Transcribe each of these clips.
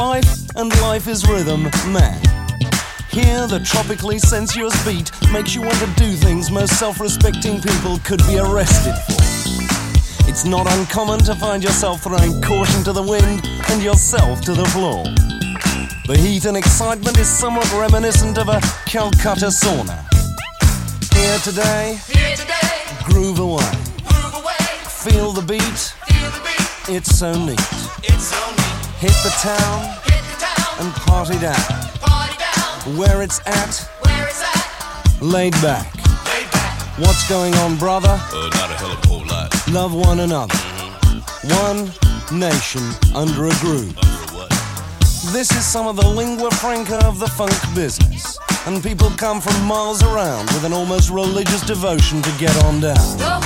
Life, and life is rhythm, man. Here, the tropically sensuous beat makes you want to do things most self respecting people could be arrested for. It's not uncommon to find yourself throwing caution to the wind and yourself to the floor. The heat and excitement is somewhat reminiscent of a Calcutta sauna. Here today, Here today groove away. groove away, Feel the beat, feel the beat, it's so neat. It's so neat. Hit the town Hit the town, and party down. party down, Where it's at, where it's at, laid back. lay back. What's going on, brother? Uh, not a hell of a whole lot. Love one another. One nation under a groove. For what? This is some of the lingua franca of the funk business. And people come from miles around with an almost religious devotion to get on down.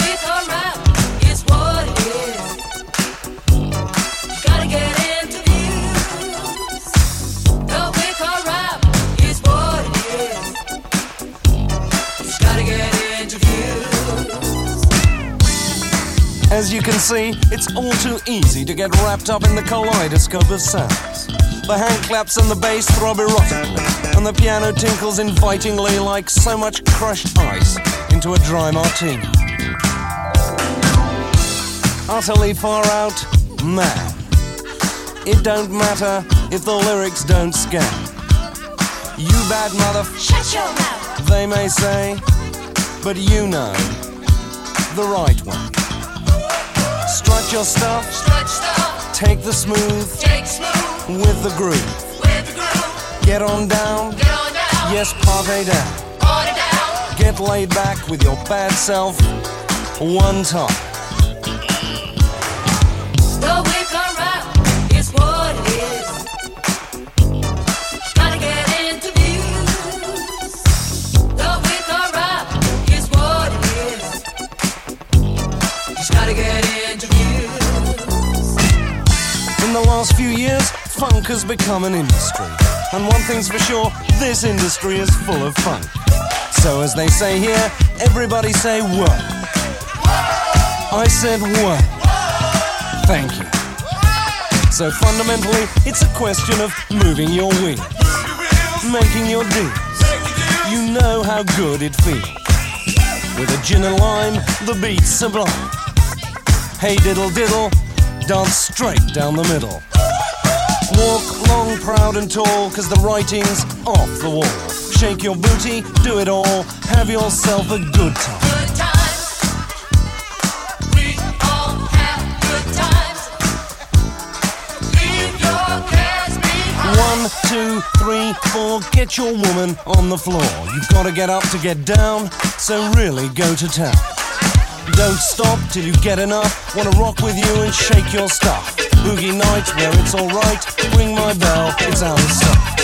Can see, it's all too easy to get wrapped up in the kaleidoscope of sounds. The hand claps and the bass throb erotically, and the piano tinkles invitingly like so much crushed ice into a dry martini. Utterly far out, man. It don't matter if the lyrics don't scan. You bad mother, Shut your mouth. they may say, but you know the right way. Strut your stuff, Stretch stuff, take the smooth take smooth with the groove. with the groove. Get on down, Get on down, yes, party down. party down. Get laid back with your bad self one time. Funk has become an industry. And one thing's for sure, this industry is full of funk. So as they say here, everybody say what? I said what? Thank you. So fundamentally, it's a question of moving your wings, making your deals. You know how good it feels. With a gin and lime, the beat's sublime. Hey diddle diddle, dance straight down the middle. Walk long, proud and tall, cause the writing's off the wall. Shake your booty, do it all, have yourself a good time. Good times. We all have good times. Leave your cares behind. One, two, three, four, get your woman on the floor. You've gotta get up to get down, so really go to town. Don't stop till you get enough. Wanna rock with you and shake your stuff. Boogie nights where it's alright. Ring my bell, it's out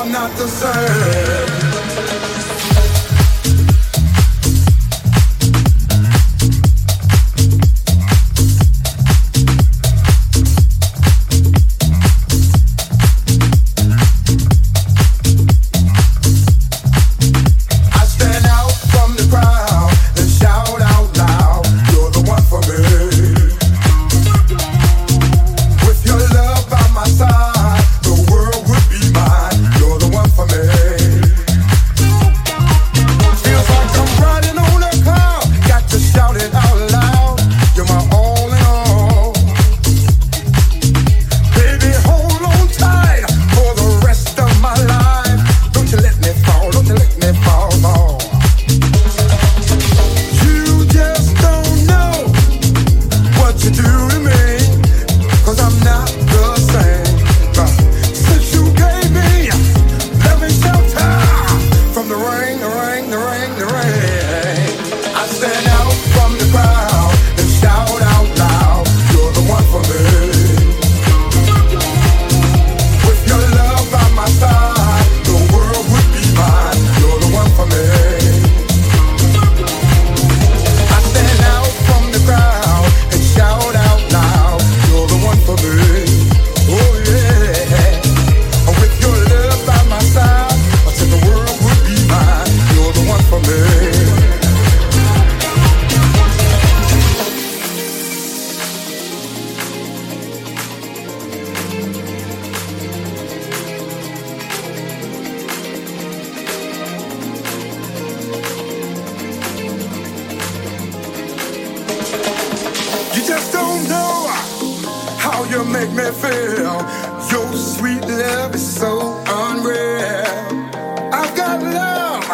I'm not the same. You just don't know how you make me feel. Your sweet love is so unreal. I've got love,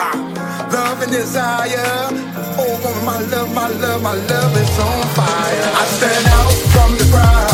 love and desire. Oh, my love, my love, my love is on fire. I stand out from the crowd.